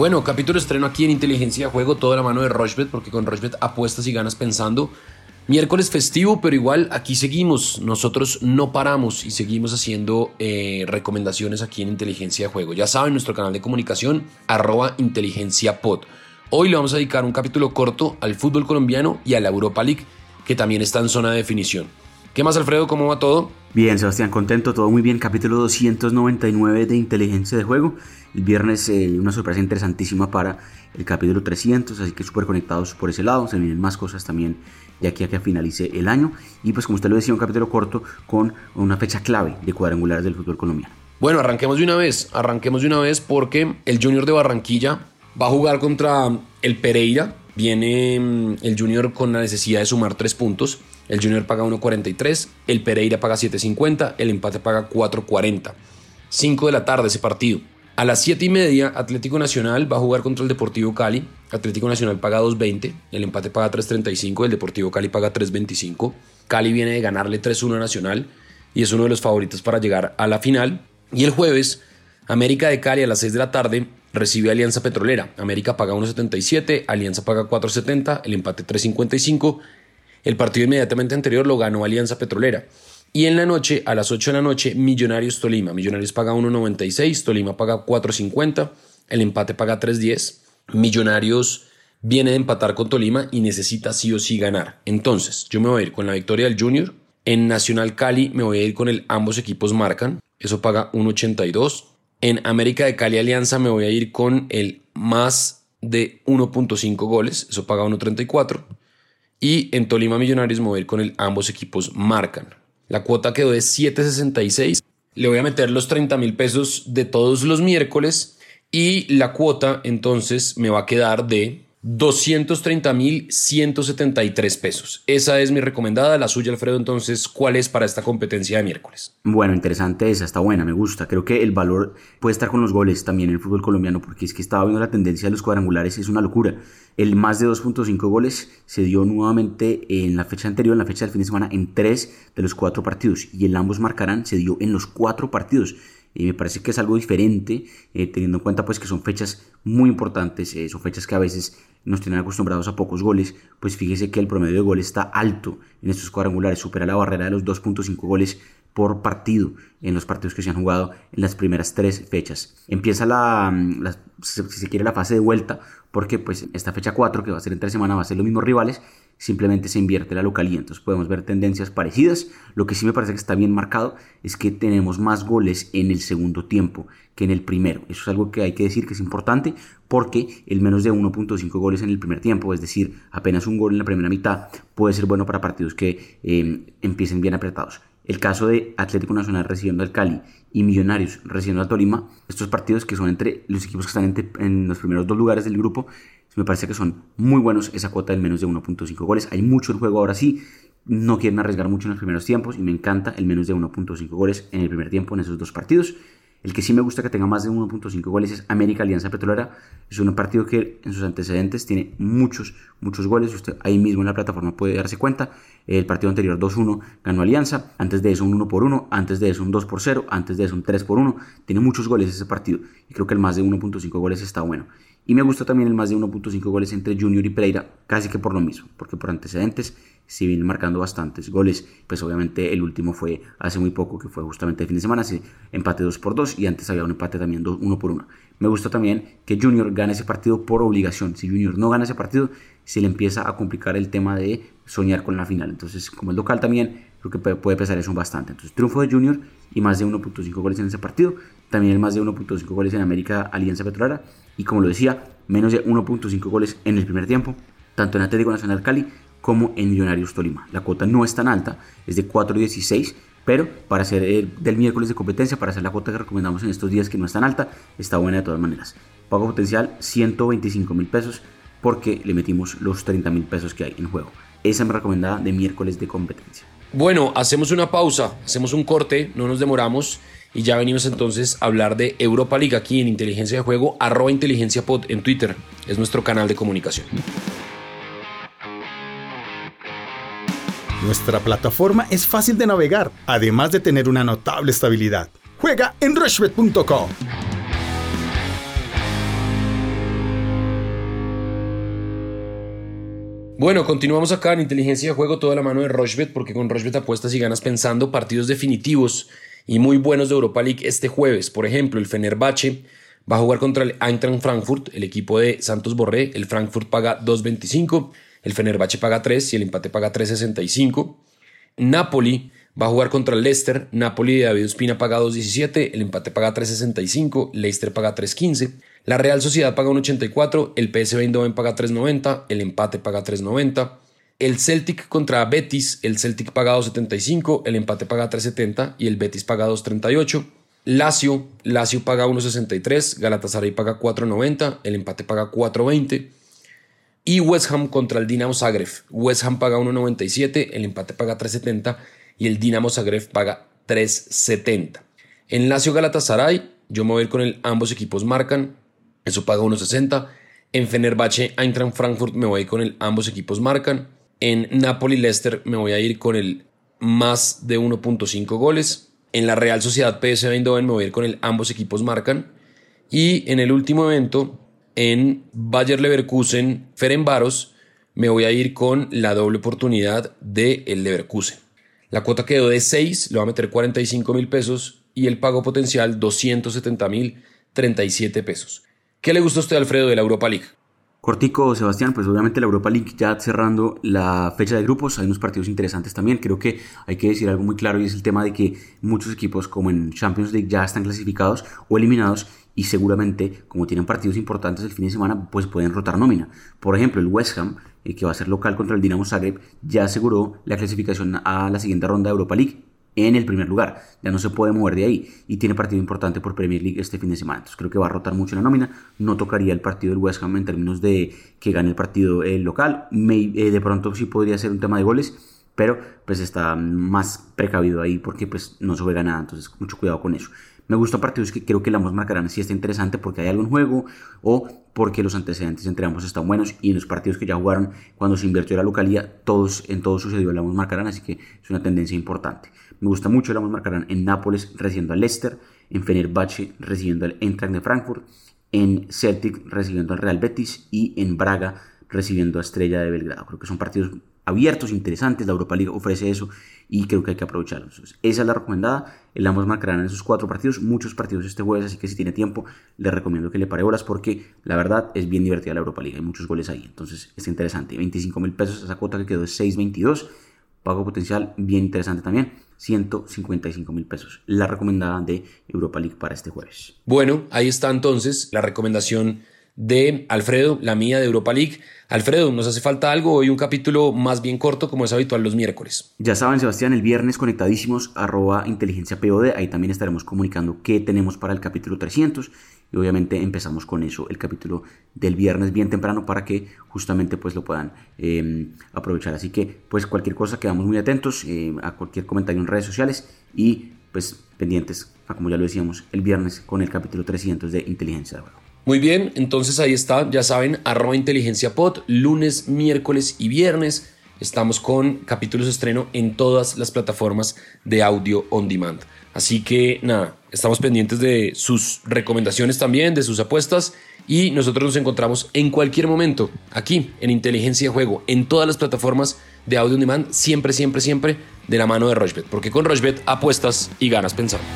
Bueno, capítulo estreno aquí en Inteligencia de Juego, toda la mano de Rochbet, porque con Rochbet apuestas y ganas pensando. Miércoles festivo, pero igual aquí seguimos. Nosotros no paramos y seguimos haciendo eh, recomendaciones aquí en Inteligencia de Juego. Ya saben, nuestro canal de comunicación, arroba inteligencia pod. Hoy le vamos a dedicar un capítulo corto al fútbol colombiano y a la Europa League, que también está en zona de definición. ¿Qué más, Alfredo? ¿Cómo va todo? Bien, Sebastián, contento, todo muy bien. Capítulo 299 de Inteligencia de Juego. El viernes eh, una sorpresa interesantísima para el capítulo 300, así que súper conectados por ese lado. Se vienen más cosas también de aquí a que finalice el año. Y pues como usted lo decía, un capítulo corto con una fecha clave de cuadrangulares del fútbol colombiano. Bueno, arranquemos de una vez, arranquemos de una vez porque el Junior de Barranquilla va a jugar contra el Pereira. Viene mm, el Junior con la necesidad de sumar tres puntos. El Junior paga 1.43, el Pereira paga 7.50, el empate paga 4.40. 5 de la tarde ese partido. A las 7 y media, Atlético Nacional va a jugar contra el Deportivo Cali. Atlético Nacional paga 2.20, el empate paga 3.35, el Deportivo Cali paga 3.25. Cali viene de ganarle 3-1 a Nacional y es uno de los favoritos para llegar a la final. Y el jueves, América de Cali a las 6 de la tarde recibe Alianza Petrolera. América paga 1.77, Alianza paga 4.70, el empate 3.55. El partido inmediatamente anterior lo ganó Alianza Petrolera. Y en la noche, a las 8 de la noche, Millonarios Tolima. Millonarios paga 1.96, Tolima paga 4.50, el empate paga 3.10. Millonarios viene de empatar con Tolima y necesita sí o sí ganar. Entonces, yo me voy a ir con la victoria del Junior. En Nacional Cali me voy a ir con el ambos equipos marcan. Eso paga 1.82. En América de Cali Alianza me voy a ir con el más de 1.5 goles. Eso paga 1.34. Y en Tolima Millonarios ir con el ambos equipos marcan. La cuota quedó de 7.66. Le voy a meter los 30 mil pesos de todos los miércoles y la cuota entonces me va a quedar de 230.173 pesos. Esa es mi recomendada. La suya, Alfredo, entonces, ¿cuál es para esta competencia de miércoles? Bueno, interesante esa, está buena, me gusta. Creo que el valor puede estar con los goles también en el fútbol colombiano, porque es que estaba viendo la tendencia de los cuadrangulares, es una locura. El más de 2.5 goles se dio nuevamente en la fecha anterior, en la fecha del fin de semana, en tres de los cuatro partidos. Y el ambos marcarán se dio en los cuatro partidos y me parece que es algo diferente, eh, teniendo en cuenta pues que son fechas muy importantes, eh, son fechas que a veces nos tienen acostumbrados a pocos goles, pues fíjese que el promedio de goles está alto en estos cuadrangulares, supera la barrera de los 2.5 goles por partido en los partidos que se han jugado en las primeras tres fechas. Empieza la, mm, si se quiere la fase de vuelta, porque pues esta fecha 4 que va a ser en tres semanas va a ser los mismos rivales simplemente se invierte la localidad. Entonces podemos ver tendencias parecidas. Lo que sí me parece que está bien marcado es que tenemos más goles en el segundo tiempo que en el primero. Eso es algo que hay que decir que es importante porque el menos de 1.5 goles en el primer tiempo, es decir, apenas un gol en la primera mitad, puede ser bueno para partidos que eh, empiecen bien apretados. El caso de Atlético Nacional recibiendo al Cali y Millonarios recibiendo al Tolima, estos partidos que son entre los equipos que están en los primeros dos lugares del grupo, me parece que son muy buenos esa cuota del menos de 1.5 goles. Hay mucho en juego ahora sí. No quieren arriesgar mucho en los primeros tiempos y me encanta el menos de 1.5 goles en el primer tiempo en esos dos partidos. El que sí me gusta que tenga más de 1.5 goles es América Alianza Petrolera. Es un partido que en sus antecedentes tiene muchos, muchos goles. Usted ahí mismo en la plataforma puede darse cuenta. El partido anterior 2-1 ganó Alianza. Antes de eso un 1 por 1. Antes de eso un 2 por 0. Antes de eso un 3 por 1. Tiene muchos goles ese partido. Y creo que el más de 1.5 goles está bueno. Y me gusta también el más de 1.5 goles entre Junior y Pereira, casi que por lo mismo, porque por antecedentes si vienen marcando bastantes goles, pues obviamente el último fue hace muy poco, que fue justamente el fin de semana, se empate 2 por 2 y antes había un empate también 1 por 1. Me gusta también que Junior gane ese partido por obligación. Si Junior no gana ese partido, se le empieza a complicar el tema de soñar con la final. Entonces, como es local también, creo que puede pesar eso bastante. Entonces, triunfo de Junior y más de 1.5 goles en ese partido. También el más de 1.5 goles en América Alianza Petrolera. Y como lo decía, menos de 1.5 goles en el primer tiempo, tanto en Atlético Nacional Cali como en Millonarios Tolima. La cuota no es tan alta, es de 4.16, pero para hacer del miércoles de competencia, para hacer la cuota que recomendamos en estos días que no es tan alta, está buena de todas maneras. Pago potencial 125 mil pesos porque le metimos los 30 mil pesos que hay en juego. Esa es mi recomendada de miércoles de competencia. Bueno, hacemos una pausa, hacemos un corte, no nos demoramos y ya venimos entonces a hablar de Europa League aquí en Inteligencia de Juego, arroba inteligencia pod en Twitter, es nuestro canal de comunicación. Nuestra plataforma es fácil de navegar, además de tener una notable estabilidad. Juega en rushbet.com. Bueno, continuamos acá en Inteligencia de Juego, toda la mano de Rochbet, porque con Rochbet apuestas y ganas pensando partidos definitivos y muy buenos de Europa League este jueves. Por ejemplo, el Fenerbahce va a jugar contra el Eintracht Frankfurt, el equipo de Santos Borré. El Frankfurt paga 2.25 el Fenerbahce paga 3 y el empate paga 3.65. Napoli va a jugar contra el Leicester. Napoli de David Ospina paga 2.17, el empate paga 3.65, Leicester paga 3.15. La Real Sociedad paga 1.84, el PSV Eindhoven paga 3.90, el empate paga 3.90. El Celtic contra Betis, el Celtic paga 2.75, el empate paga 3.70 y el Betis paga 2.38. Lazio, Lazio paga 1.63, Galatasaray paga 4.90, el empate paga 4.20. Y West Ham contra el Dinamo Zagreb. West Ham paga 1.97, el empate paga 3.70 y el Dinamo Zagreb paga 3.70. En Lazio Galatasaray, yo me voy a ir con el ambos equipos marcan, eso paga 1.60. En Fenerbahce Eintracht Frankfurt me voy con el ambos equipos marcan. En Napoli Leicester me voy a ir con el más de 1.5 goles. En la Real Sociedad PSV Eindhoven me voy a ir con el ambos equipos marcan. Y en el último evento, en Bayer Leverkusen Ferenbaros, me voy a ir con la doble oportunidad de el Leverkusen. La cuota quedó de 6, le voy a meter 45 mil pesos y el pago potencial 270 mil 37 pesos. ¿Qué le gusta a usted, Alfredo, de la Europa League? Cortico, Sebastián, pues obviamente la Europa League ya cerrando la fecha de grupos, hay unos partidos interesantes también. Creo que hay que decir algo muy claro y es el tema de que muchos equipos como en Champions League ya están clasificados o eliminados y seguramente como tienen partidos importantes el fin de semana pues pueden rotar nómina. Por ejemplo, el West Ham, eh, que va a ser local contra el Dinamo Zagreb, ya aseguró la clasificación a la siguiente ronda de Europa League en el primer lugar. Ya no se puede mover de ahí y tiene partido importante por Premier League este fin de semana. Entonces creo que va a rotar mucho la nómina. No tocaría el partido del West Ham en términos de que gane el partido el local. Eh, de pronto sí podría ser un tema de goles, pero pues está más precavido ahí porque pues no se juega nada. Entonces mucho cuidado con eso. Me gustan partidos que creo que la ambos marcarán si está interesante porque hay algo en juego o porque los antecedentes entre ambos están buenos y en los partidos que ya jugaron cuando se invirtió la localidad, todos, en todos sucedió el ambos marcarán, así que es una tendencia importante. Me gusta mucho el ambos marcarán en Nápoles recibiendo al Leicester, en Fenerbahce recibiendo al Eintracht de Frankfurt, en Celtic recibiendo al Real Betis y en Braga recibiendo a Estrella de Belgrado. Creo que son partidos abiertos, interesantes, la Europa League ofrece eso y creo que hay que aprovecharlos. esa es la recomendada, el ambos marcarán en esos cuatro partidos, muchos partidos este jueves, así que si tiene tiempo, le recomiendo que le pare bolas porque la verdad es bien divertida la Europa League, hay muchos goles ahí, entonces es interesante. 25 mil pesos esa cuota que quedó de 6.22, pago potencial bien interesante también. 155 mil pesos. La recomendada de Europa League para este jueves. Bueno, ahí está entonces la recomendación de Alfredo, la mía de Europa League. Alfredo, ¿nos hace falta algo? Hoy un capítulo más bien corto como es habitual los miércoles. Ya saben, Sebastián, el viernes conectadísimos arroba inteligencia POD. Ahí también estaremos comunicando qué tenemos para el capítulo 300. Y obviamente empezamos con eso, el capítulo del viernes bien temprano para que justamente pues lo puedan em, aprovechar. Así que pues cualquier cosa quedamos muy atentos em, a cualquier comentario en redes sociales y pues pendientes, como ya lo decíamos, el viernes con el capítulo 300 de Inteligencia de Juego. Muy bien, entonces ahí está, ya saben, arroba inteligencia pod, lunes, miércoles y viernes. Estamos con capítulos de estreno en todas las plataformas de audio on demand. Así que nada, estamos pendientes de sus recomendaciones también, de sus apuestas y nosotros nos encontramos en cualquier momento aquí en Inteligencia de Juego, en todas las plataformas de audio on demand, siempre, siempre, siempre de la mano de Rochbet, porque con Rochbet apuestas y ganas pensando.